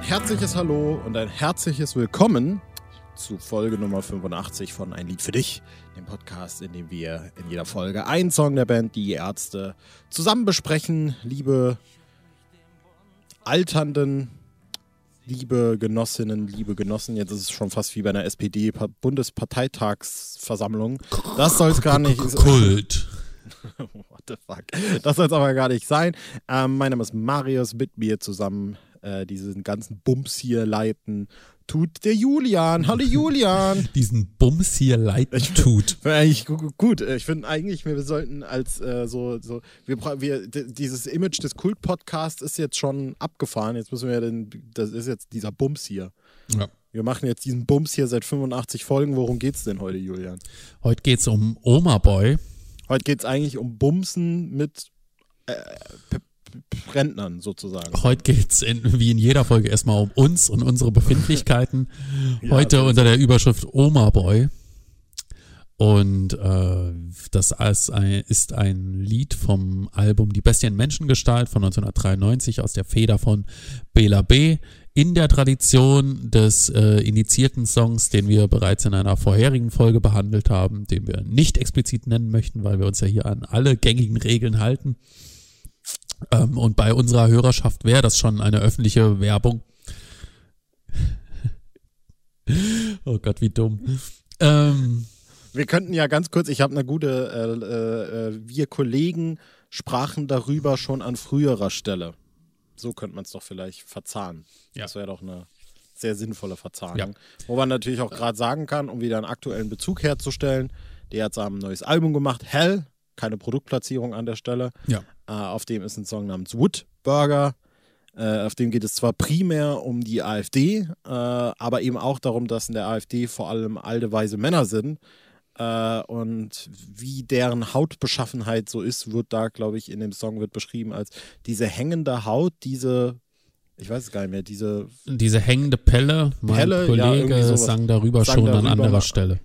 herzliches Hallo und ein herzliches Willkommen zu Folge Nummer 85 von Ein Lied für dich, dem Podcast, in dem wir in jeder Folge einen Song der Band Die Ärzte zusammen besprechen. Liebe alternden, liebe Genossinnen, liebe Genossen, jetzt ist es schon fast wie bei einer SPD-Bundesparteitagsversammlung. Das soll es gar nicht. Kult. What the fuck? Das soll es aber gar nicht sein. Ähm, mein Name ist Marius, mit mir zusammen äh, diesen ganzen Bums hier leiten tut der Julian. Hallo Julian. Diesen Bums hier leiten tut. eigentlich gut. Ich finde eigentlich, wir sollten als äh, so, so wir, wir, dieses Image des Kult-Podcasts ist jetzt schon abgefahren. Jetzt müssen wir den, das ist jetzt dieser Bums hier. Ja. Wir machen jetzt diesen Bums hier seit 85 Folgen. Worum geht's denn heute, Julian? Heute geht's um Oma Boy. Heute geht's eigentlich um Bumsen mit äh, Rentnern sozusagen. Heute geht es wie in jeder Folge erstmal um uns und unsere Befindlichkeiten. ja, Heute unter der Überschrift Oma Boy. Und äh, das ist ein, ist ein Lied vom Album Die Bestien Menschengestalt von 1993 aus der Feder von Bela B. In der Tradition des äh, initiierten Songs, den wir bereits in einer vorherigen Folge behandelt haben, den wir nicht explizit nennen möchten, weil wir uns ja hier an alle gängigen Regeln halten. Ähm, und bei unserer Hörerschaft wäre das schon eine öffentliche Werbung. oh Gott, wie dumm. Ähm, wir könnten ja ganz kurz, ich habe eine gute, äh, äh, wir Kollegen sprachen darüber schon an früherer Stelle. So könnte man es doch vielleicht verzahnen. Ja. Das wäre doch eine sehr sinnvolle Verzahnung. Ja. Wo man natürlich auch gerade sagen kann, um wieder einen aktuellen Bezug herzustellen, der hat ein neues Album gemacht, Hell, keine Produktplatzierung an der Stelle. Ja. Äh, auf dem ist ein Song namens Wood Burger. Äh, auf dem geht es zwar primär um die AfD, äh, aber eben auch darum, dass in der AfD vor allem alte, weise Männer sind. Äh, und wie deren Hautbeschaffenheit so ist, wird da, glaube ich, in dem Song wird beschrieben als diese hängende Haut, diese ich weiß es gar nicht mehr, diese. Diese hängende Pelle, mein Pelle, Kollege ja, sang darüber sang schon darüber an anderer Stelle.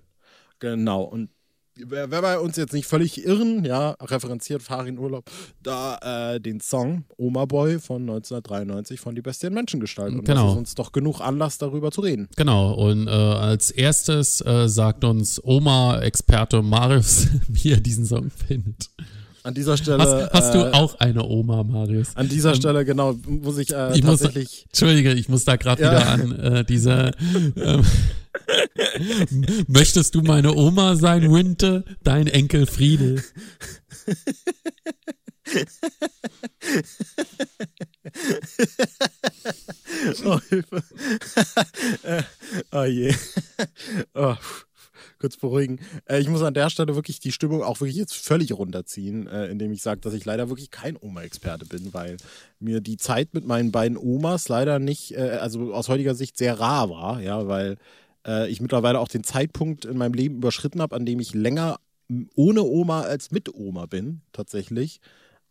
Genau, und wer, bei uns jetzt nicht völlig irren, ja, referenziert Farin Urlaub, da äh, den Song Oma Boy von 1993 von Die Bestien Menschengestalt. Und genau. das ist uns doch genug Anlass, darüber zu reden. Genau, und äh, als erstes äh, sagt uns Oma-Experte Marius, wie er diesen Song findet. An dieser Stelle. Hast, hast du äh, auch eine Oma, Marius? An dieser ähm, Stelle, genau, muss ich, äh, ich tatsächlich. Muss, Entschuldige, ich muss da gerade ja. wieder an äh, diese. Ähm, Möchtest du meine Oma sein, Winte? Dein Enkel Friedel. oh, Hilfe. oh je. Oh kurz beruhigen. Äh, ich muss an der Stelle wirklich die Stimmung auch wirklich jetzt völlig runterziehen, äh, indem ich sage, dass ich leider wirklich kein Oma-Experte bin, weil mir die Zeit mit meinen beiden Omas leider nicht, äh, also aus heutiger Sicht sehr rar war, ja, weil äh, ich mittlerweile auch den Zeitpunkt in meinem Leben überschritten habe, an dem ich länger ohne Oma als mit Oma bin, tatsächlich.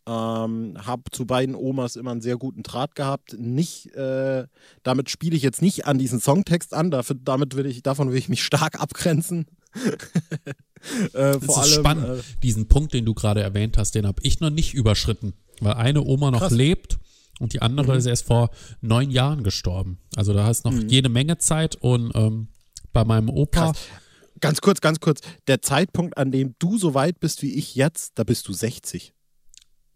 Ähm, habe zu beiden Omas immer einen sehr guten Draht gehabt. Nicht, äh, damit spiele ich jetzt nicht an diesen Songtext an, dafür, damit will ich, davon will ich mich stark abgrenzen. Äh, das ist allem, spannend. Äh, Diesen Punkt, den du gerade erwähnt hast, den habe ich noch nicht überschritten, weil eine Oma noch krass. lebt und die andere mhm. ist erst vor neun Jahren gestorben. Also da hast noch mhm. jede Menge Zeit und ähm, bei meinem Opa. Krass. Ganz kurz, ganz kurz. Der Zeitpunkt, an dem du so weit bist wie ich jetzt, da bist du 60.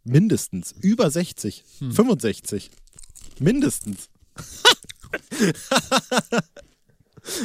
Mindestens. Über 60. Hm. 65. Mindestens.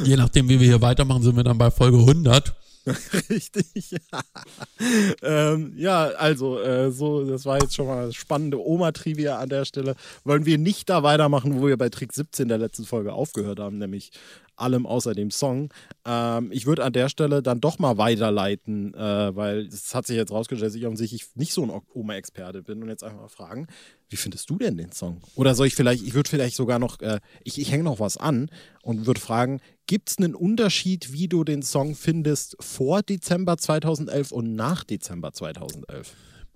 Je nachdem, wie wir hier weitermachen, sind wir dann bei Folge 100. Richtig. ähm, ja, also, äh, so, das war jetzt schon mal eine spannende Oma-Trivia an der Stelle. Wollen wir nicht da weitermachen, wo wir bei Trick 17 der letzten Folge aufgehört haben, nämlich allem außer dem Song. Ähm, ich würde an der Stelle dann doch mal weiterleiten, äh, weil es hat sich jetzt rausgestellt, dass ich offensichtlich nicht so ein Oma-Experte bin und jetzt einfach mal fragen, wie findest du denn den Song? Oder soll ich vielleicht, ich würde vielleicht sogar noch, äh, ich, ich hänge noch was an und würde fragen, gibt es einen Unterschied, wie du den Song findest vor Dezember 2011 und nach Dezember 2011?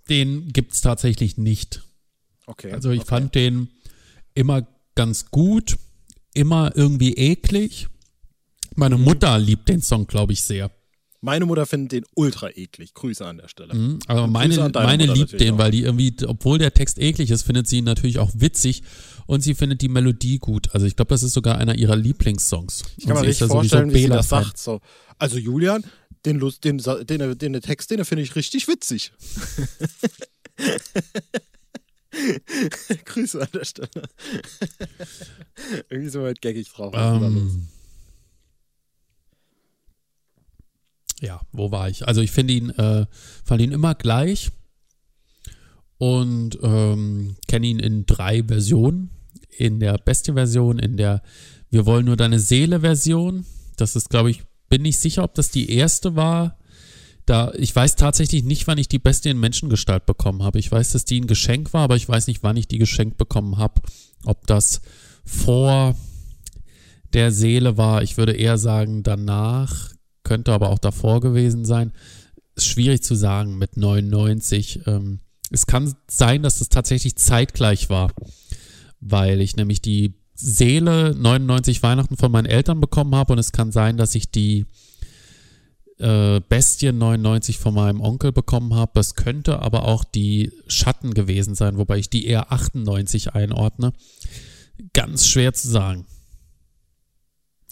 Den gibt es tatsächlich nicht. Okay. Also ich okay. fand den immer ganz gut, immer irgendwie eklig. Meine mhm. Mutter liebt den Song, glaube ich, sehr. Meine Mutter findet den ultra eklig. Grüße an der Stelle. Mhm, aber meine, meine liebt den, auch. weil die irgendwie, obwohl der Text eklig ist, findet sie ihn natürlich auch witzig und sie findet die Melodie gut. Also ich glaube, das ist sogar einer ihrer Lieblingssongs. Ich kann mir nicht vorstellen, wie sie das sagt. So. Also Julian, den, Lust, den, den, den, den Text, den finde ich richtig witzig. Grüße an der Stelle. Irgendwie so weit gaggig drauf. Ähm, ja, wo war ich? Also ich finde ihn, äh, fand ihn immer gleich und ähm, kenne ihn in drei Versionen. In der Bestie-Version, in der Wir wollen nur deine Seele-Version. Das ist, glaube ich, bin nicht sicher, ob das die erste war. Da, ich weiß tatsächlich nicht, wann ich die Bestie in Menschengestalt bekommen habe. Ich weiß, dass die ein Geschenk war, aber ich weiß nicht, wann ich die geschenkt bekommen habe. Ob das vor der Seele war. Ich würde eher sagen, danach könnte aber auch davor gewesen sein. Ist schwierig zu sagen mit 99. Ähm, es kann sein, dass es tatsächlich zeitgleich war, weil ich nämlich die Seele 99 Weihnachten von meinen Eltern bekommen habe und es kann sein, dass ich die äh, Bestie 99 von meinem Onkel bekommen habe. Das könnte aber auch die Schatten gewesen sein, wobei ich die eher 98 einordne. Ganz schwer zu sagen.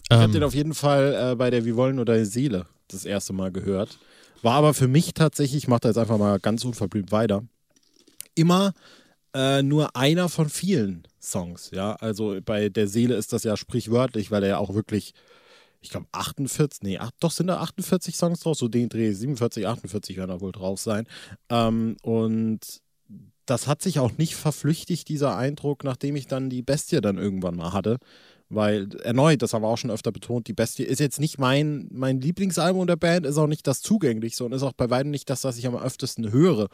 Ich ähm, habe den auf jeden Fall äh, bei der Wir wollen nur deine Seele das erste Mal gehört. War aber für mich tatsächlich, ich mache da jetzt einfach mal ganz unverblümt weiter, immer äh, nur einer von vielen Songs. Ja, also bei der Seele ist das ja sprichwörtlich, weil er ja auch wirklich, ich glaube 48, nee, ach, doch sind da 48 Songs drauf, so den Dreh, 47, 48 werden da wohl drauf sein. Ähm, und das hat sich auch nicht verflüchtigt, dieser Eindruck, nachdem ich dann die Bestie dann irgendwann mal hatte. Weil erneut, das haben wir auch schon öfter betont, die Bestie ist jetzt nicht mein, mein Lieblingsalbum der Band, ist auch nicht das zugänglichste und ist auch bei weitem nicht das, was ich am öftesten höre.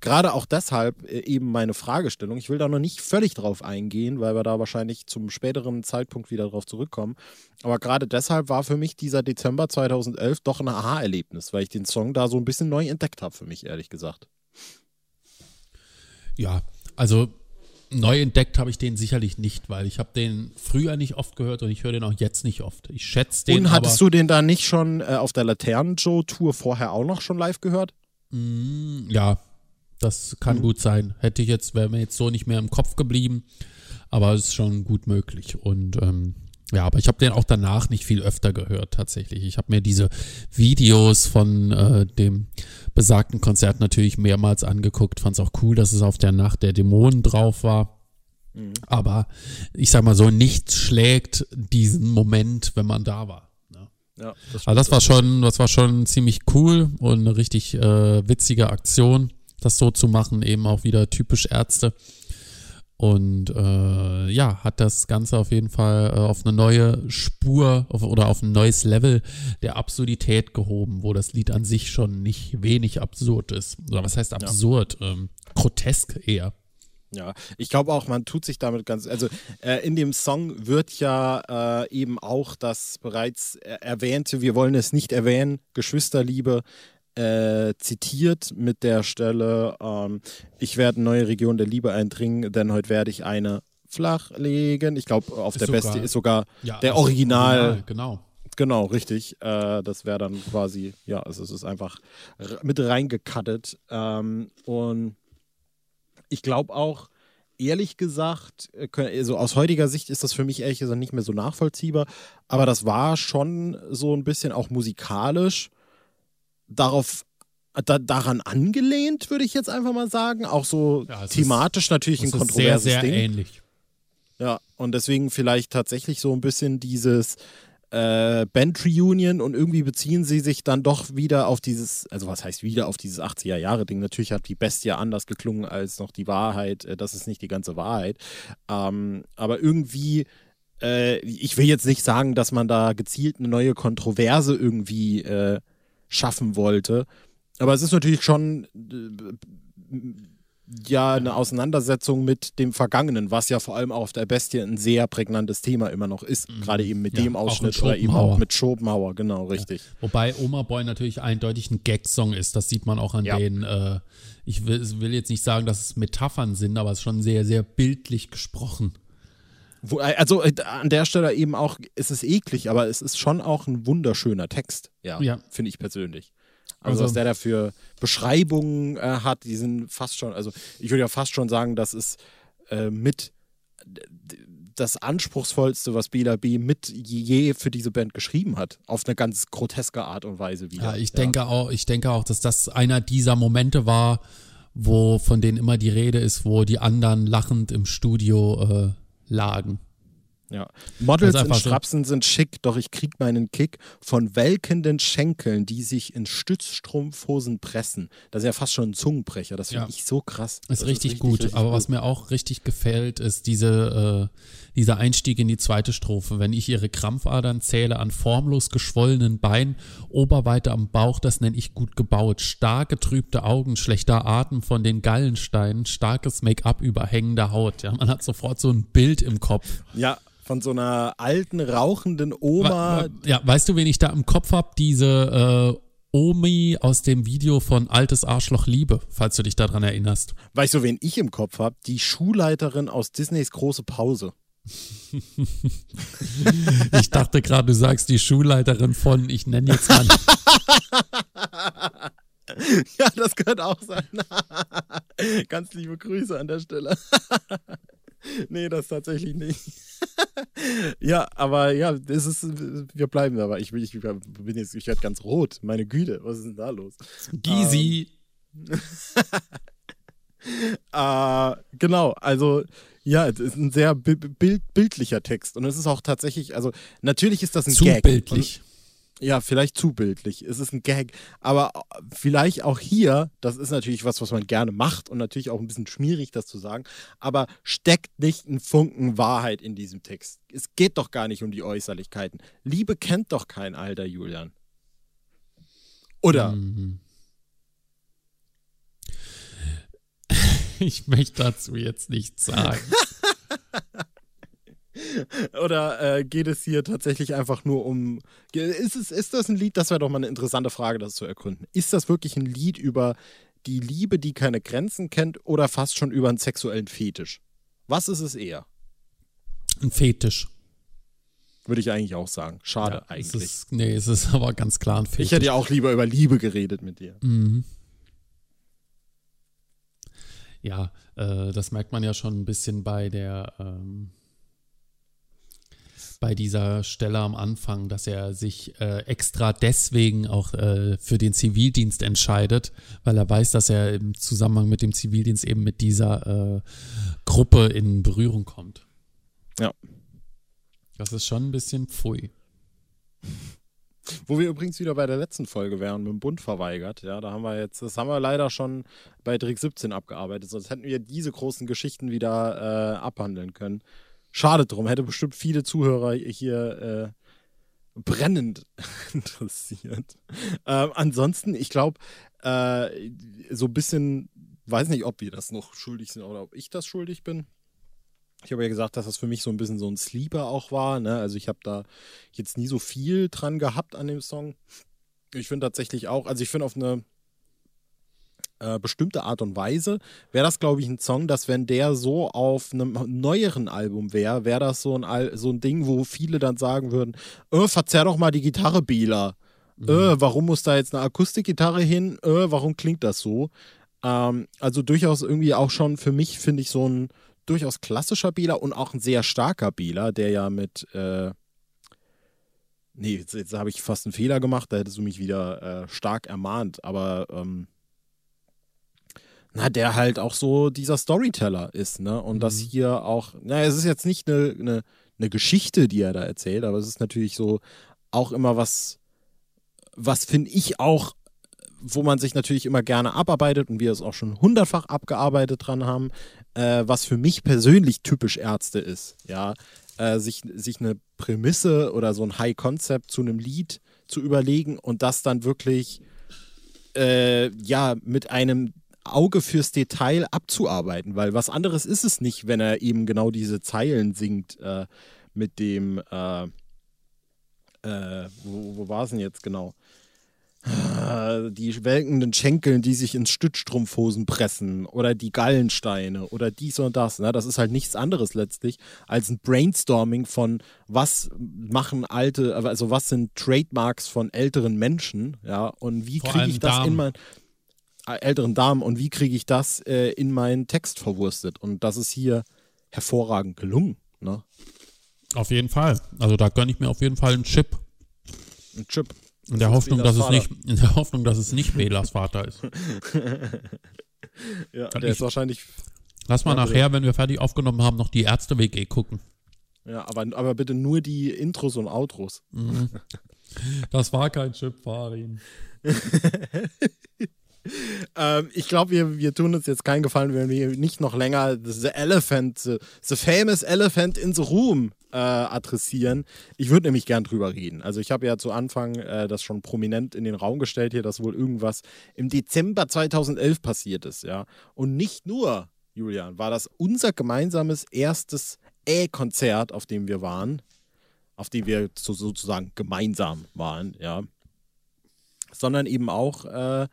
Gerade auch deshalb äh, eben meine Fragestellung. Ich will da noch nicht völlig drauf eingehen, weil wir da wahrscheinlich zum späteren Zeitpunkt wieder drauf zurückkommen. Aber gerade deshalb war für mich dieser Dezember 2011 doch ein Aha-Erlebnis, weil ich den Song da so ein bisschen neu entdeckt habe, für mich ehrlich gesagt. Ja, also Neu entdeckt habe ich den sicherlich nicht, weil ich habe den früher nicht oft gehört und ich höre den auch jetzt nicht oft. Ich schätze den. Und hattest du den da nicht schon äh, auf der Laternen-Joe-Tour vorher auch noch schon live gehört? Mm, ja, das kann mhm. gut sein. Hätte ich jetzt, wäre mir jetzt so nicht mehr im Kopf geblieben, aber es ist schon gut möglich. Und ähm, ja, aber ich habe den auch danach nicht viel öfter gehört, tatsächlich. Ich habe mir diese Videos von äh, dem besagten Konzert natürlich mehrmals angeguckt, fand es auch cool, dass es auf der Nacht der Dämonen drauf war. Mhm. Aber ich sag mal so, nichts schlägt diesen Moment, wenn man da war. Ne? Ja, das also das war schon, das war schon ziemlich cool und eine richtig äh, witzige Aktion, das so zu machen, eben auch wieder typisch Ärzte. Und äh, ja, hat das Ganze auf jeden Fall äh, auf eine neue Spur auf, oder auf ein neues Level der Absurdität gehoben, wo das Lied an sich schon nicht wenig absurd ist. Oder was heißt absurd? Ja. Ähm, grotesk eher. Ja, ich glaube auch, man tut sich damit ganz, also äh, in dem Song wird ja äh, eben auch das bereits erwähnte, wir wollen es nicht erwähnen, Geschwisterliebe äh, zitiert mit der Stelle, ähm, ich werde neue Region der Liebe eindringen, denn heute werde ich eine flachlegen. Ich glaube, auf ist der sogar, Beste ist sogar ja, der Original, Original. Genau. Genau, richtig. Äh, das wäre dann quasi, ja, also es ist einfach mit reingekattet. Ähm, und ich glaube auch, ehrlich gesagt, äh, also aus heutiger Sicht ist das für mich ehrlich gesagt nicht mehr so nachvollziehbar, aber das war schon so ein bisschen auch musikalisch darauf da, daran angelehnt, würde ich jetzt einfach mal sagen. Auch so ja, thematisch natürlich ein kontroverses sehr, sehr Ding. ähnlich. Ja, und deswegen vielleicht tatsächlich so ein bisschen dieses äh, Band Reunion und irgendwie beziehen sie sich dann doch wieder auf dieses, also was heißt wieder auf dieses 80er-Jahre-Ding. Natürlich hat die Bestie anders geklungen als noch die Wahrheit. Äh, das ist nicht die ganze Wahrheit. Ähm, aber irgendwie äh, ich will jetzt nicht sagen, dass man da gezielt eine neue Kontroverse irgendwie äh, schaffen wollte. Aber es ist natürlich schon äh, ja eine Auseinandersetzung mit dem Vergangenen, was ja vor allem auch auf der Bestie ein sehr prägnantes Thema immer noch ist. Mhm. Gerade eben mit ja, dem Ausschnitt oder eben auch mit Schopenhauer, genau, richtig. Ja. Wobei Oma Boy natürlich eindeutig ein Gag-Song ist. Das sieht man auch an ja. den, äh, ich will, will, jetzt nicht sagen, dass es Metaphern sind, aber es ist schon sehr, sehr bildlich gesprochen. Wo, also äh, an der Stelle eben auch, es ist eklig, aber es ist schon auch ein wunderschöner Text, ja, Ja. finde ich persönlich. Also, Also- was der da für Beschreibungen äh, hat, die sind fast schon, also ich würde ja fast schon sagen, das ist äh, mit das anspruchsvollste, was Bela B. mit je für diese Band geschrieben hat. Auf eine ganz groteske Art und Weise wieder. Ja, ich denke auch, ich denke auch, dass das einer dieser Momente war, wo von denen immer die Rede ist, wo die anderen lachend im Studio äh, lagen. Ja. Models ist in einfach so. Strapsen sind schick, doch ich krieg meinen Kick von welkenden Schenkeln, die sich in Stützstrumpfhosen pressen. Das ist ja fast schon ein Zungenbrecher. Das finde Ja. ich so krass. Ist Das richtig, gut, richtig aber was mir auch richtig gefällt, ist diese, äh, dieser Einstieg in die zweite Strophe. Wenn ich ihre Krampfadern zähle an formlos geschwollenen Beinen, Oberweite am Bauch, das nenne ich gut gebaut. Stark getrübte Augen, schlechter Atem von den Gallensteinen, starkes Make-up über hängender Haut. Ja, man hat sofort so ein Bild im Kopf. Ja, von so einer alten, rauchenden Oma. Ja, weißt du, wen ich da im Kopf hab? Diese äh, Omi aus dem Video von Altes Arschloch Liebe, falls du dich daran erinnerst. Weißt du, wen ich im Kopf habe? Die Schulleiterin aus Disneys große Pause. Ich dachte gerade, du sagst die Schulleiterin von, ich nenne jetzt mal. Ja, das könnte auch sein. Ganz liebe Grüße an der Stelle. nee, das tatsächlich nicht. ja, aber ja, das ist, wir bleiben dabei. Ich, ich bin jetzt, ich werde ganz rot. Meine Güte, was ist denn da los? Gysi. Äh, genau, also ja, es ist ein sehr bi- bild, bildlicher Text und es ist auch tatsächlich, also natürlich ist das ein Zu Gag. bildlich. Und, ja, vielleicht zu bildlich. Es ist ein Gag, aber vielleicht auch hier, das ist natürlich was, was man gerne macht und natürlich auch ein bisschen schmierig, das zu sagen, aber steckt nicht ein Funken Wahrheit in diesem Text. Es geht doch gar nicht um die Äußerlichkeiten. Liebe kennt doch kein Alter, Julian. Oder? Mhm. Ich möchte dazu jetzt nichts sagen. Oder äh, geht es hier tatsächlich einfach nur um. Ist, es, ist das ein Lied? Das wäre doch mal eine interessante Frage, das zu ergründen. Ist das wirklich ein Lied über die Liebe, die keine Grenzen kennt, oder fast schon über einen sexuellen Fetisch? Was ist es eher? Ein Fetisch. Würde ich eigentlich auch sagen. Schade Ja, es eigentlich. ist, nee, es ist aber ganz klar ein Fetisch. ich hätte ja auch lieber über Liebe geredet mit dir. Mhm. Ja, äh, das merkt man ja schon ein bisschen bei der, ähm, bei dieser Stelle am Anfang, dass er sich äh, extra deswegen auch äh, für den Zivildienst entscheidet, weil er weiß, dass er im Zusammenhang mit dem Zivildienst eben mit dieser äh, Gruppe in Berührung kommt. Ja. Das ist schon ein bisschen pfui. Wo wir übrigens wieder bei der letzten Folge wären, mit dem Bund verweigert. Ja, da haben wir jetzt, das haben wir leider schon bei Trick 17 abgearbeitet, sonst hätten wir diese großen Geschichten wieder äh, abhandeln können. Schade drum, hätte bestimmt viele Zuhörer hier äh, brennend interessiert. Ähm, ansonsten, ich glaube, äh, so ein bisschen, weiß nicht, ob wir das noch schuldig sind oder ob ich das schuldig bin. Ich habe ja gesagt, dass das für mich so ein bisschen so ein Sleeper auch war. Ne? Also ich habe da jetzt nie so viel dran gehabt an dem Song. Ich finde tatsächlich auch, also ich finde auf eine äh, bestimmte Art und Weise wäre das, glaube ich, ein Song, dass wenn der so auf einem neueren Album wäre, wäre das so ein, Al so ein Ding, wo viele dann sagen würden, äh, verzerr doch mal die Gitarre, Bela. Äh, warum muss da jetzt eine Akustikgitarre hin? Äh, warum klingt das so? Ähm, also durchaus irgendwie auch schon für mich, finde ich, so ein durchaus klassischer Bela und auch ein sehr starker Bela, der ja mit äh, Nee, jetzt, jetzt habe ich fast einen Fehler gemacht, da hättest du mich wieder äh, stark ermahnt, aber ähm, na, der halt auch so dieser Storyteller ist, ne? Und das Mhm. hier auch, na, es ist jetzt nicht eine, eine, eine Geschichte, die er da erzählt, aber es ist natürlich so auch immer was, was finde ich auch, wo man sich natürlich immer gerne abarbeitet und wir es auch schon hundertfach abgearbeitet dran haben, äh, was für mich persönlich typisch Ärzte ist, ja, äh, sich, sich eine Prämisse oder so ein High-Concept zu einem Lied zu überlegen und das dann wirklich, äh, ja, mit einem Auge fürs Detail abzuarbeiten, weil was anderes ist es nicht, wenn er eben genau diese Zeilen singt äh, mit dem, äh, äh, wo, wo war es denn jetzt genau? Die welkenden Schenkeln, die sich ins Stützstrumpfhosen pressen oder die Gallensteine oder dies und das. Ne? Das ist halt nichts anderes letztlich als ein Brainstorming von was machen alte, also was sind Trademarks von älteren Menschen, ja, und wie kriege ich das Damen. in mein äh, älteren Damen und wie kriege ich das äh, in meinen Text verwurstet? Und das ist hier hervorragend gelungen. Ne? Auf jeden Fall. Also da gönne ich mir auf jeden Fall einen Chip. Ein Chip. In der, Hoffnung, dass es nicht, in der Hoffnung, dass es nicht Belas Vater ist. ja, Kann der ich, ist wahrscheinlich. Lass mal nachher, wenn wir fertig aufgenommen haben, noch die Ärzte-WG gucken. Ja, aber, aber bitte nur die Intros und Outros. Mhm. Das war kein Chip, Farin. ähm, ich glaube, wir, wir tun uns jetzt keinen Gefallen, wenn wir nicht noch länger The Elephant, the, the famous Elephant in the Room äh, adressieren. Ich würde nämlich gern drüber reden. Also ich habe ja zu Anfang äh, das schon prominent in den Raum gestellt hier, dass wohl irgendwas im Dezember 2011 passiert ist, ja. Und nicht nur, Julian, war das unser gemeinsames erstes E-Konzert, auf dem wir waren, auf dem wir sozusagen gemeinsam waren, ja. Sondern eben auch äh,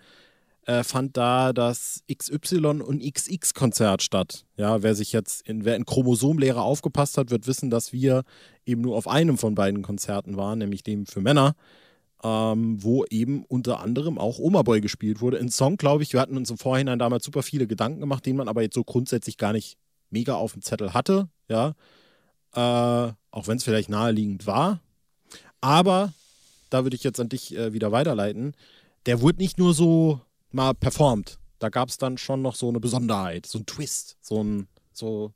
äh, fand da das XY und XX-Konzert statt. Ja, wer sich jetzt in, wer in Chromosomlehre aufgepasst hat, wird wissen, dass wir eben nur auf einem von beiden Konzerten waren, nämlich dem für Männer, ähm, wo eben unter anderem auch Oma Boy gespielt wurde. Ein Song, glaube ich, wir hatten uns im Vorhinein damals super viele Gedanken gemacht, den man aber jetzt so grundsätzlich gar nicht mega auf dem Zettel hatte, ja. Äh, auch wenn es vielleicht naheliegend war. Aber da würde ich jetzt an dich äh, wieder weiterleiten. Der wurde nicht nur so mal performt. Da gab es dann schon noch so eine Besonderheit, so ein Twist, so ein, so,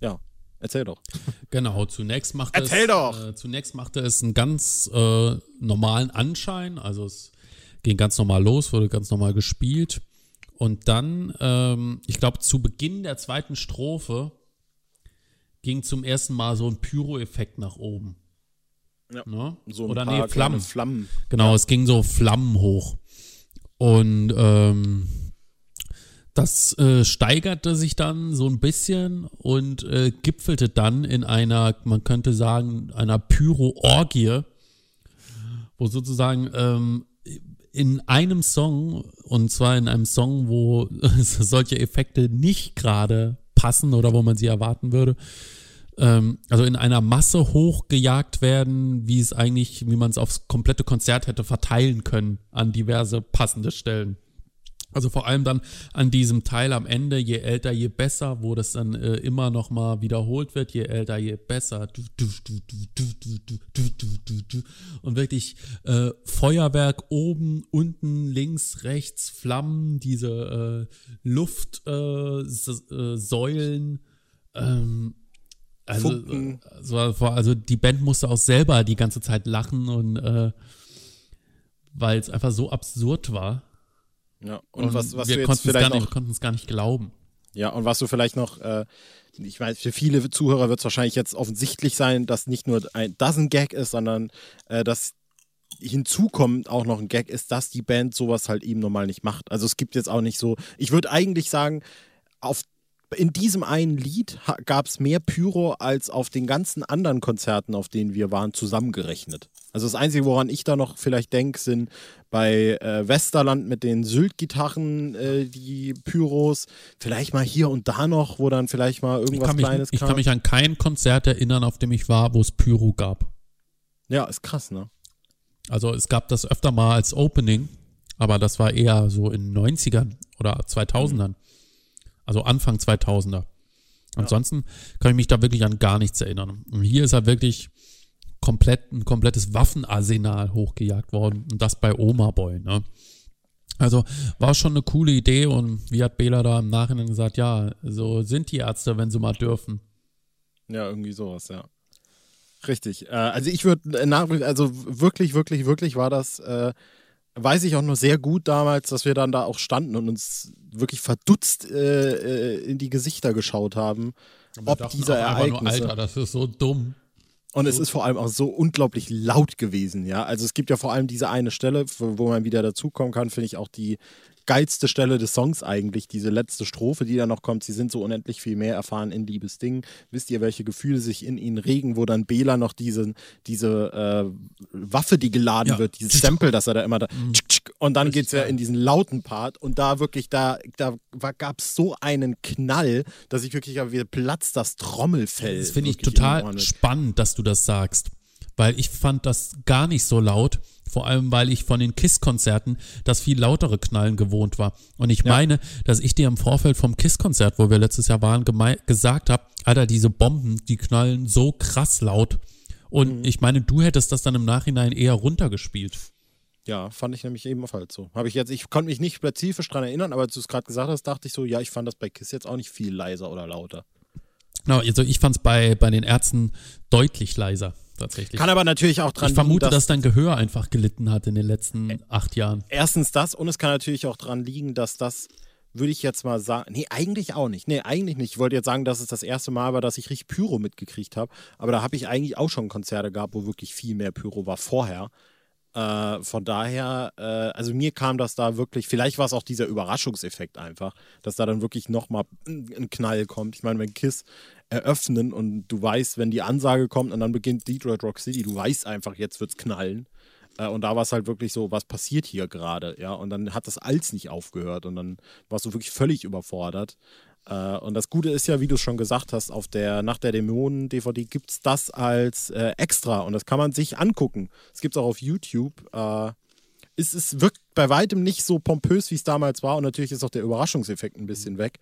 ja, erzähl doch. Genau, zunächst machte erzähl es, doch. Äh, zunächst machte es einen ganz äh, normalen Anschein, also es ging ganz normal los, wurde ganz normal gespielt. Und dann, ähm, ich glaube, zu Beginn der zweiten Strophe ging zum ersten Mal so ein Pyro-Effekt nach oben. Ja. Ne? So ein Oder nee, Flammen. Flammen. Genau, ja. es ging so Flammen hoch. Und ähm, das äh, steigerte sich dann so ein bisschen und äh, gipfelte dann in einer, man könnte sagen, einer Pyro-Orgie, wo sozusagen ähm, in einem Song, und zwar in einem Song, wo solche Effekte nicht gerade passen oder wo man sie erwarten würde, ähm, also in einer Masse hochgejagt werden, wie es eigentlich, wie man es aufs komplette Konzert hätte verteilen können an diverse passende Stellen. Also vor allem dann an diesem Teil am Ende, je älter, je besser, wo das dann äh, immer noch mal wiederholt wird, je älter, je besser. Und wirklich äh, Feuerwerk oben, unten, links, rechts, Flammen, diese äh, Luftsäulen. ähm, also, also, also die Band musste auch selber die ganze Zeit lachen und äh, weil es einfach so absurd war. Ja, und, und was, was wir konnten es gar, nicht, konnten es gar nicht glauben. Ja, und was du vielleicht noch, äh, ich weiß, für viele Zuhörer wird es wahrscheinlich jetzt offensichtlich sein, dass nicht nur ein, das ein Gag ist, sondern äh, dass hinzukommt auch noch ein Gag ist, dass die Band sowas halt eben normal nicht macht. Also es gibt jetzt auch nicht so, ich würde eigentlich sagen, auf in diesem einen Lied gab es mehr Pyro als auf den ganzen anderen Konzerten, auf denen wir waren, zusammengerechnet. Also das Einzige, woran ich da noch vielleicht denke, sind bei äh, Westerland mit den Sylt-Gitarren äh, die Pyros. Vielleicht mal hier und da noch, wo dann vielleicht mal irgendwas ich Kleines mich, kam. Ich kann mich an kein Konzert erinnern, auf dem ich war, wo es Pyro gab. Ja, ist krass, ne? Also es gab das öfter mal als Opening, aber das war eher so in den 90ern oder 2000ern. Mhm. Also Anfang 2000er. Ansonsten ja. kann ich mich da wirklich an gar nichts erinnern. Und hier ist halt wirklich komplett, ein komplettes Waffenarsenal hochgejagt worden. Und das bei Oma Boy, ne? Also war schon eine coole Idee und wie hat Bela da im Nachhinein gesagt, ja, so sind die Ärzte, wenn sie mal dürfen. Ja, irgendwie sowas, ja. Richtig. Äh, also ich würde nach, also wirklich, wirklich, wirklich war das äh, weiß ich auch noch sehr gut damals, dass wir dann da auch standen und uns wirklich verdutzt äh, äh in die Gesichter geschaut haben, ob dieser Ereignisse. Nur, Alter, das ist so dumm. Und es ist vor allem auch so unglaublich laut gewesen, ja. Also es gibt ja vor allem diese eine Stelle, wo man wieder dazukommen kann, finde ich auch die geilste Stelle des Songs eigentlich, diese letzte Strophe, die da noch kommt. Sie sind so unendlich viel mehr erfahren in Liebesdingen. Wisst ihr, welche Gefühle sich in ihnen regen, wo dann Bela noch diese, diese äh, Waffe, die geladen ja. wird, dieses Stempel, dass er da immer da mhm. Und dann Richtig geht's ja in diesen lauten Part und da wirklich, da, da gab es so einen Knall, dass ich wirklich wieder platzt das Trommelfell. Das finde ich total spannend, dass du das sagst. Weil ich fand das gar nicht so laut. Vor allem, weil ich von den KISS-Konzerten das viel lautere Knallen gewohnt war. Und ich Ja. meine, dass ich dir im Vorfeld vom KISS-Konzert, wo wir letztes Jahr waren, gesagt habe, Alter, diese Bomben, die knallen so krass laut. Und Mhm. ich meine, du hättest das dann im Nachhinein eher runtergespielt. Ja, fand ich nämlich ebenfalls so. Habe ich jetzt, ich konnte mich nicht spezifisch dran erinnern, aber als du es gerade gesagt hast, dachte ich so, ja, ich fand das bei Kiss jetzt auch nicht viel leiser oder lauter. Genau, also ich fand es bei, bei den Ärzten deutlich leiser, tatsächlich. Kann aber natürlich auch dran ich vermute, liegen, dass dein Gehör einfach gelitten hat in den letzten acht Jahren. erstens das und es kann natürlich auch dran liegen, dass das, würde ich jetzt mal sagen, nee, eigentlich auch nicht. Nee, eigentlich nicht. Ich wollte jetzt sagen, dass es das erste Mal war, dass ich richtig Pyro mitgekriegt habe, aber da habe ich eigentlich auch schon Konzerte gehabt, wo wirklich viel mehr Pyro war vorher. Äh, von daher, äh, also mir kam das da wirklich, vielleicht war es auch dieser Überraschungseffekt einfach, dass da dann wirklich nochmal ein Knall kommt. Ich meine, wenn Kiss eröffnen und du weißt, wenn die Ansage kommt und dann beginnt Detroit Rock City, du weißt einfach, jetzt wird's knallen. Äh, Und da war es halt wirklich so, was passiert hier gerade, ja? Und dann hat das Als nicht aufgehört und dann warst du wirklich völlig überfordert. Äh, Und das Gute ist ja, wie du es schon gesagt hast, auf der Nacht der Dämonen-DVD gibt es das als äh, extra und das kann man sich angucken. Es gibt es auch auf YouTube. Äh, es, es wirkt bei weitem nicht so pompös, wie es damals war und natürlich ist auch der Überraschungseffekt ein bisschen weg.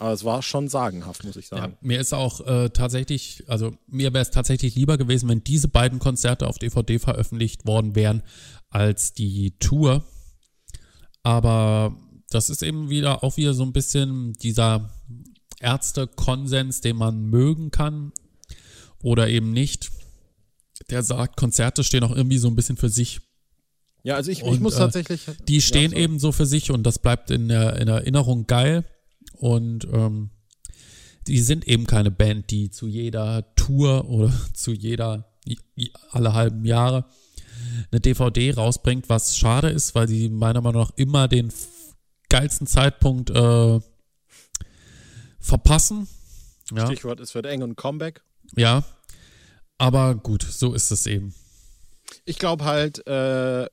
Aber es war schon sagenhaft, muss ich Ja, sagen. mir ist auch äh, tatsächlich, also mir wäre es tatsächlich lieber gewesen, wenn diese beiden Konzerte auf DVD veröffentlicht worden wären, als die Tour. Aber das ist eben wieder auch wieder so ein bisschen dieser Ärzte-Konsens, den man mögen kann oder eben nicht. Der sagt, Konzerte stehen auch irgendwie so ein bisschen für sich. Ja, also ich, ich Und, muss äh, tatsächlich. Die stehen so. eben so für sich und das bleibt in der, in Erinnerung geil. Und ähm, die sind eben keine Band, die zu jeder Tour oder zu jeder, alle halben Jahre eine DVD rausbringt, was schade ist, weil sie meiner Meinung nach immer den geilsten Zeitpunkt äh, verpassen. Ja, Stichwort, es wird eng und Comeback. ja. Aber gut, so ist es eben. Ich glaube halt, äh,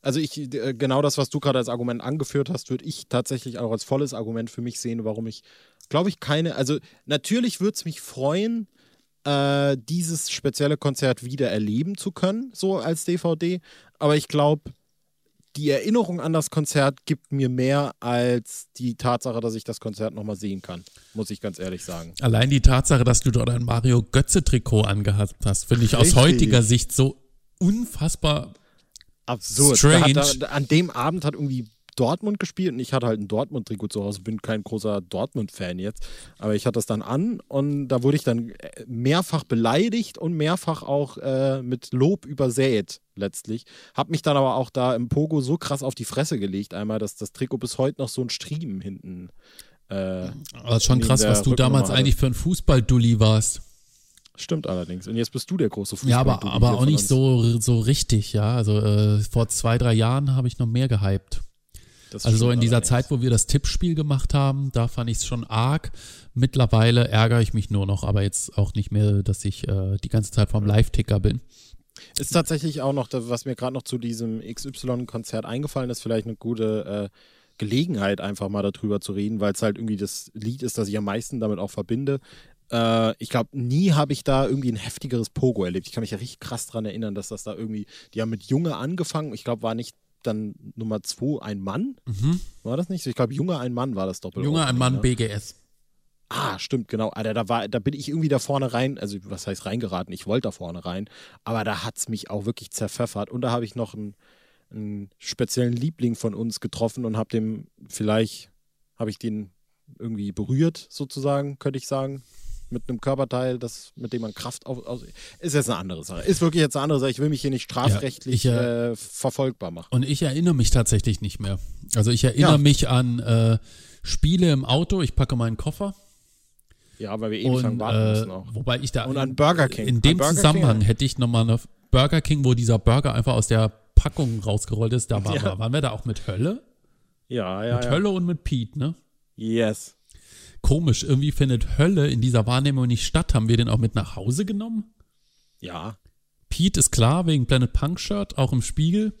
also ich, äh, genau das, was du gerade als Argument angeführt hast, würde ich tatsächlich auch als volles Argument für mich sehen, warum ich, glaube ich, keine, also natürlich würde es mich freuen, äh, dieses spezielle Konzert wieder erleben zu können, so als DVD, aber ich glaube, die Erinnerung an das Konzert gibt mir mehr als die Tatsache, dass ich das Konzert nochmal sehen kann, muss ich ganz ehrlich sagen. Allein die Tatsache, dass du dort ein Mario Götze-Trikot angehabt hast, finde ich aus Richtig. heutiger Sicht so unfassbar. absurd. Strange. Da da, an dem Abend hat irgendwie Dortmund gespielt und ich hatte halt ein Dortmund-Trikot zu Hause, bin kein großer Dortmund-Fan jetzt, aber ich hatte das dann an und da wurde ich dann mehrfach beleidigt und mehrfach auch äh, mit Lob übersät letztlich. Hab mich dann aber auch da im Pogo so krass auf die Fresse gelegt einmal, dass das Trikot bis heute noch so ein Striemen hinten äh, Aber ist schon krass, was du damals hatte. eigentlich für ein Fußballdulli warst. stimmt allerdings. Und jetzt bist du der große Fußball. Ja, aber, aber auch nicht so, so richtig, ja. Also äh, vor zwei, drei Jahren habe ich noch mehr gehypt. Also so in dieser Zeit, wo wir das Tippspiel gemacht haben, da fand ich es schon arg. Mittlerweile ärgere ich mich nur noch, aber jetzt auch nicht mehr, dass ich äh, die ganze Zeit vom Live-Ticker bin. Ist tatsächlich auch noch, was mir gerade noch zu diesem XY-Konzert eingefallen ist, vielleicht eine gute äh, Gelegenheit, einfach mal darüber zu reden, weil es halt irgendwie das Lied ist, das ich am meisten damit auch verbinde. Äh, ich glaube, nie habe ich da irgendwie ein heftigeres Pogo erlebt. Ich kann mich ja richtig krass dran erinnern, dass das da irgendwie, die haben mit Junge angefangen. Ich glaube, war nicht dann Nummer zwei ein Mann? War das nicht so? Ich glaube, Junge ein Mann war das Doppel. Junge, ein Mann, ne? BGS. Ah, stimmt, genau. Alter, da, war, da bin ich irgendwie da vorne rein, also was heißt reingeraten? Ich wollte da vorne rein, aber da hat es mich auch wirklich zerpfeffert. Und da habe ich noch einen, einen speziellen Liebling von uns getroffen und habe dem, vielleicht habe ich den irgendwie berührt, sozusagen, könnte ich sagen. Mit einem Körperteil, das, mit dem man Kraft auf, aus. Ist jetzt eine andere Sache. Ist wirklich jetzt eine andere Sache. Ich will mich hier nicht strafrechtlich ich, äh, äh, verfolgbar machen. Und ich erinnere mich tatsächlich nicht mehr. Also ich erinnere Ja. mich an äh, Spiele im Auto, ich packe meinen Koffer. Ja, weil wir lang Und, warten äh, müssen auch. wobei ich da Und an Burger King. in dem Burger King, Zusammenhang ja. hätte ich nochmal eine Burger King, wo dieser Burger einfach aus der Packung rausgerollt ist. Da war, Ja. waren wir da auch mit Hölle? Ja, ja, mit ja. Hölle und mit Pete, ne? Yes. Komisch, irgendwie findet Hölle in dieser Wahrnehmung nicht statt. Haben wir den auch mit nach Hause genommen? Ja. Pete ist klar, wegen Planet Punk Shirt, auch im Spiegel.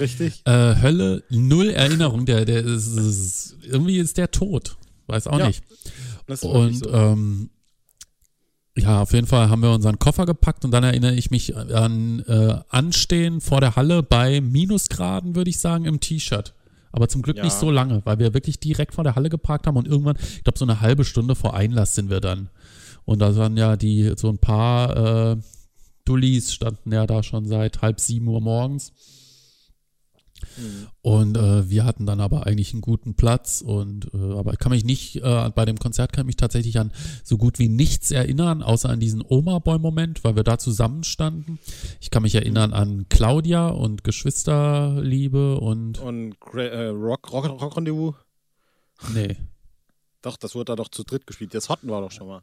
Richtig. Äh, Hölle, null Erinnerung. Der, der ist, ist, irgendwie ist der tot. Weiß auch Ja, nicht. Das ist wirklich Und so. ähm, ja, auf jeden Fall haben wir unseren Koffer gepackt und dann erinnere ich mich an äh, Anstehen vor der Halle bei Minusgraden, würde ich sagen, im T-Shirt. Aber zum Glück Ja. nicht so lange, weil wir wirklich direkt vor der Halle geparkt haben und irgendwann, ich glaube, so eine halbe Stunde vor Einlass sind wir dann. Und da waren ja die, so ein paar äh, Dullis standen ja da schon seit halb sieben Uhr morgens. Mhm. Und äh, wir hatten dann aber eigentlich einen guten Platz und äh, aber ich kann mich nicht, äh, bei dem Konzert kann ich mich tatsächlich an so gut wie nichts erinnern, außer an diesen Oma-Boy-Moment, weil wir da zusammenstanden. Ich kann mich erinnern an Claudia und Geschwisterliebe und Und äh, Rock, Rock, Rock Rendezvous? nee. Doch, das wurde da doch zu dritt gespielt. Das hatten wir doch schon mal.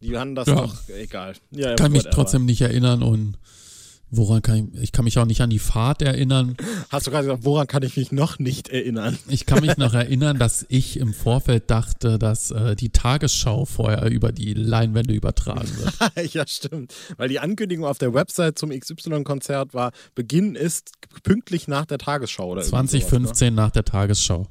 Die haben das Ja. doch, egal. Ja, Kann mich trotzdem nicht erinnern und woran kann ich, ich kann mich auch nicht an die Fahrt erinnern. Hast du gerade gesagt, woran kann ich mich noch nicht erinnern? Ich kann mich noch erinnern, dass ich im Vorfeld dachte, dass äh, die Tagesschau vorher über die Leinwände übertragen wird. ja, stimmt. Weil die Ankündigung auf der Website zum XY-Konzert war, Beginn ist pünktlich nach der Tagesschau oder irgendwie sowas, ne? 2015 nach der Tagesschau.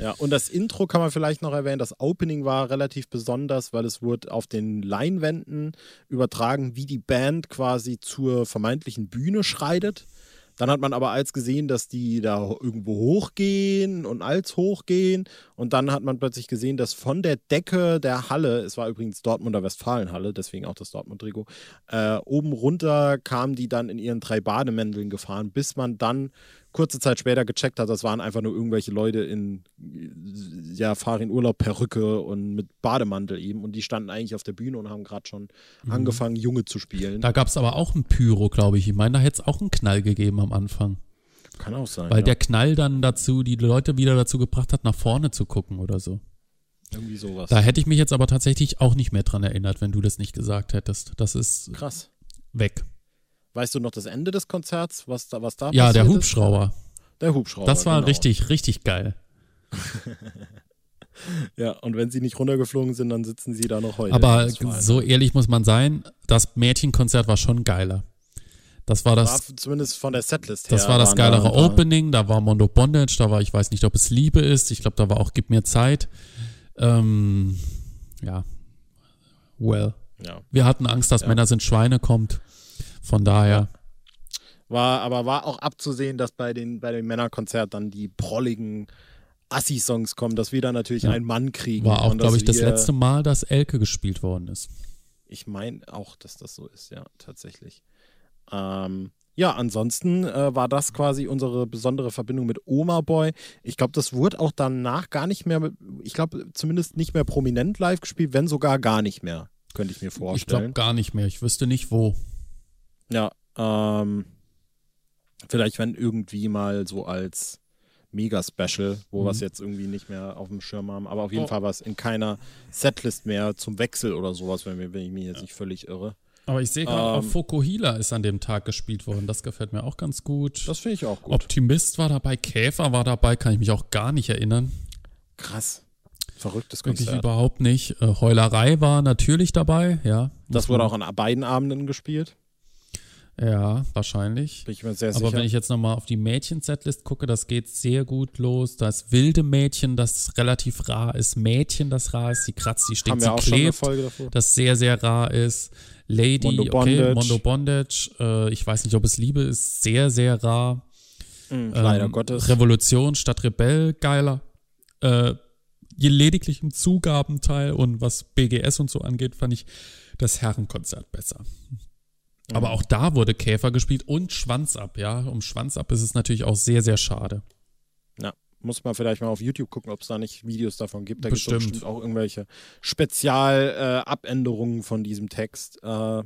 Ja, und das Intro kann man vielleicht noch erwähnen. Das Opening war relativ besonders, weil es wurde auf den Leinwänden übertragen, wie die Band quasi zur vermeintlichen Bühne schreitet. Dann hat man aber als gesehen, dass die da irgendwo hochgehen und als hochgehen. Und dann hat man plötzlich gesehen, dass von der Decke der Halle, es war übrigens Dortmunder Westfalenhalle, deswegen auch das Dortmund-Trikot, äh, oben runter kamen die dann in ihren drei Bademänteln gefahren, bis man dann kurze Zeit später gecheckt hat, das waren einfach nur irgendwelche Leute in, ja, fahr in Urlaub, Perücke und mit Bademantel eben. Und die standen eigentlich auf der Bühne und haben gerade schon angefangen, Junge zu spielen. Mhm. Da gab es aber auch ein Pyro, glaube ich. Ich meine, da hätte es auch einen Knall gegeben am Anfang. Kann auch sein. Weil ja. der Knall dann dazu, die Leute wieder dazu gebracht hat, nach vorne zu gucken oder so. Irgendwie sowas. Da hätte ich mich jetzt aber tatsächlich auch nicht mehr dran erinnert, wenn du das nicht gesagt hättest. Das ist Krass. weg. Weißt du noch das Ende des Konzerts, was da, was da Ja, der passiert Hubschrauber. Ist? Der Hubschrauber. Das war genau. richtig, richtig geil. Ja, und wenn sie nicht runtergeflogen sind, dann sitzen sie da noch heute. Aber war so ehrlich muss man sein, das Mädchenkonzert war schon geiler. Das war war das, zumindest von der Setlist her. das war das geilere da Opening, da war Mondo Bondage, da war, ich weiß nicht, ob es Liebe ist, ich glaube, da war auch Gib mir Zeit. Ähm, ja, well. Ja. Wir hatten Angst, dass Ja. Männer sind Schweine kommt. Von daher, War, aber war auch abzusehen, dass bei den, bei dem Männerkonzert dann die prolligen Assi-Songs kommen, dass wir dann natürlich Ja. einen Mann kriegen. war auch, glaube ich, das letzte Mal, dass Elke gespielt worden ist. Ich meine auch, dass das so ist, ja, tatsächlich. Ähm, ja, ansonsten äh, war das quasi unsere besondere Verbindung mit Oma Boy. Ich glaube, das wurde auch danach gar nicht mehr, ich glaube, zumindest nicht mehr prominent live gespielt, wenn sogar gar nicht mehr, könnte ich mir Ich glaube vorstellen. gar nicht mehr. Ich wüsste nicht wo. Ja, ähm, vielleicht wenn irgendwie mal so als Mega-Special, wo wir es Mhm. jetzt irgendwie nicht mehr auf dem Schirm haben, aber auf jeden Oh. Fall war es in keiner Setlist mehr zum Wechsel oder sowas, wenn, wir- wenn ich mich jetzt nicht völlig irre. Aber ich sehe gerade, Ähm, auch Fokuhila ist an dem Tag gespielt worden. Das gefällt mir auch ganz gut. Das finde ich auch gut. Optimist war dabei, Käfer war dabei, kann ich mich auch gar nicht erinnern. Krass. Verrücktes Wirklich Konzert. überhaupt nicht. Äh, Heulerei war natürlich dabei, ja. Das wurde auch an beiden Abenden gespielt. Ja, wahrscheinlich. Bin ich mir sehr Aber sicher. wenn ich jetzt nochmal auf die Mädchen-Setlist gucke, das geht sehr gut los. Das wilde Mädchen, das relativ rar ist. Mädchen, das rar ist. Sie kratzt, sie stinkt, sie klebt. Folge davor. Das sehr, sehr rar ist. Lady, Mondo okay, Bondage. Mondo Bondage. Äh, ich weiß nicht, ob es Liebe ist. Sehr, sehr rar. Mhm, leider Ähm, Gottes. Revolution statt Rebell, geiler. Äh, je lediglich im Zugabenteil und was BGS und so angeht, fand ich das Herrenkonzert besser. Aber auch da wurde Käfer gespielt und Schwanz ab, ja. Um Schwanz ab ist es natürlich auch sehr, sehr schade. Ja, muss man vielleicht mal auf YouTube gucken, ob es da nicht Videos davon gibt. Da gibt es Bestimmt. auch irgendwelche Spezialabänderungen von diesem Text. Äh,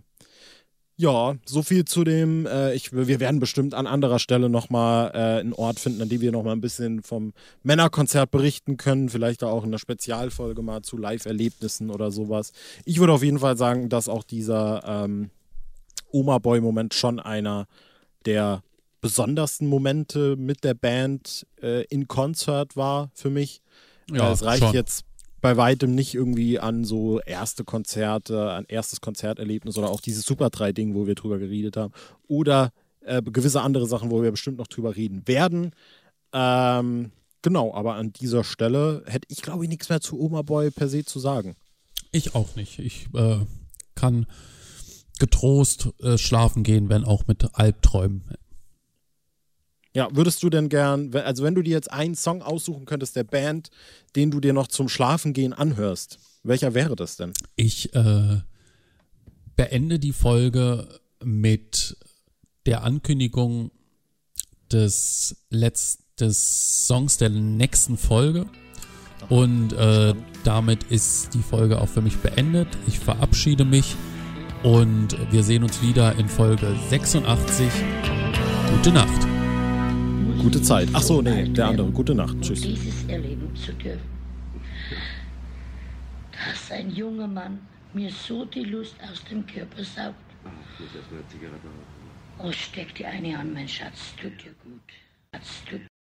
ja, so viel zu dem. Äh, ich, wir werden bestimmt an anderer Stelle nochmal äh, einen Ort finden, an dem wir nochmal ein bisschen vom Männerkonzert berichten können. Vielleicht auch in einer Spezialfolge mal zu Live-Erlebnissen oder sowas. Ich würde auf jeden Fall sagen, dass auch dieser ähm, Oma-Boy-Moment schon einer der besondersten Momente mit der Band äh, in Konzert war für mich. Ja, Äh, es reicht schon. jetzt bei weitem nicht irgendwie an so erste Konzerte, an erstes Konzerterlebnis oder auch dieses Super 3-Ding, wo wir drüber geredet haben. Oder äh, gewisse andere Sachen, wo wir bestimmt noch drüber reden werden. Ähm, genau, aber an dieser Stelle hätte ich, glaube ich, nichts mehr zu Oma Boy per se zu sagen. Ich auch nicht. Ich äh, kann getrost äh, schlafen gehen, wenn auch mit Albträumen. Ja, würdest du denn gern, also wenn du dir jetzt einen Song aussuchen könntest der Band, den du dir noch zum Schlafengehen anhörst, welcher wäre das denn? Ich äh, beende die Folge mit der Ankündigung des letzten des Songs der nächsten Folge. Und äh, damit ist die Folge auch für mich beendet. Ich verabschiede mich und wir sehen uns wieder in Folge 86. Gute Nacht. Gute Zeit. Ach so, nee, der andere. Gute Nacht. Tschüss. Dieses erleben zu dürfen. Dass ein junger Mann mir so die Lust aus dem Körper saugt. Oh, steck dir eine an, mein Schatz. Tut dir gut. Schatz, tut